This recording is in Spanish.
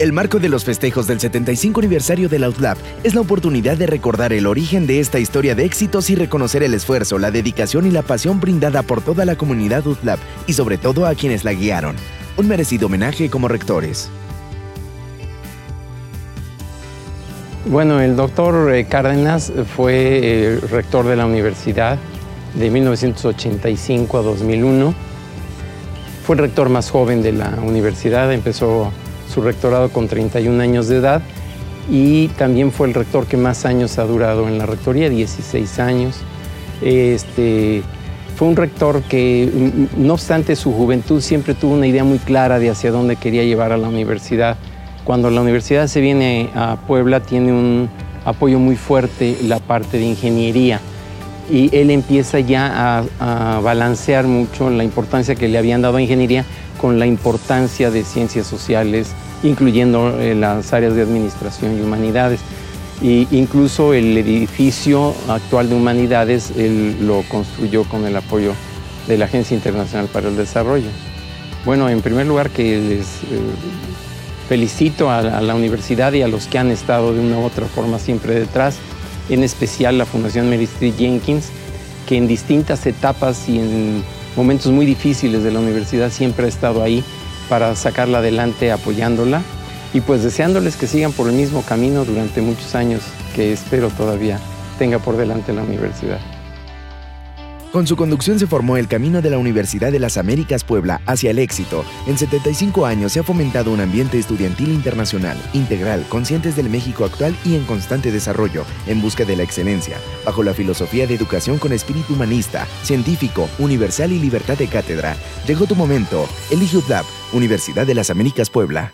El marco de los festejos del 75 aniversario del Outlab es la oportunidad de recordar el origen de esta historia de éxitos y reconocer el esfuerzo, la dedicación y la pasión brindada por toda la comunidad Outlab y sobre todo a quienes la guiaron. Un merecido homenaje como rectores. Bueno, el doctor eh, Cárdenas fue eh, rector de la universidad de 1985 a 2001. Fue el rector más joven de la universidad, empezó su rectorado con 31 años de edad y también fue el rector que más años ha durado en la rectoría, 16 años. Este, fue un rector que, no obstante su juventud, siempre tuvo una idea muy clara de hacia dónde quería llevar a la universidad. Cuando la universidad se viene a Puebla, tiene un apoyo muy fuerte la parte de ingeniería y él empieza ya a, balancear mucho la importancia que le habían dado a ingeniería con la importancia de ciencias sociales, incluyendo eh, las áreas de administración y humanidades. E incluso el edificio actual de humanidades lo construyó con el apoyo de la Agencia Internacional para el Desarrollo. Bueno, en primer lugar que les eh, felicito a, la universidad y a los que han estado de una u otra forma siempre detrás, en especial la Fundación Mary Street Jenkins, que en distintas etapas y en momentos muy difíciles de la universidad siempre ha estado ahí para sacarla adelante apoyándola y pues deseándoles que sigan por el mismo camino durante muchos años que espero todavía tenga por delante la universidad. Con su conducción se formó el camino de la Universidad de las Américas Puebla hacia el éxito. En 75 años se ha fomentado un ambiente estudiantil internacional, integral, conscientes del México actual y en constante desarrollo, en busca de la excelencia, bajo la filosofía de educación con espíritu humanista, científico, universal y libertad de cátedra. Llegó tu momento. Elige UTLAB, Universidad de las Américas Puebla.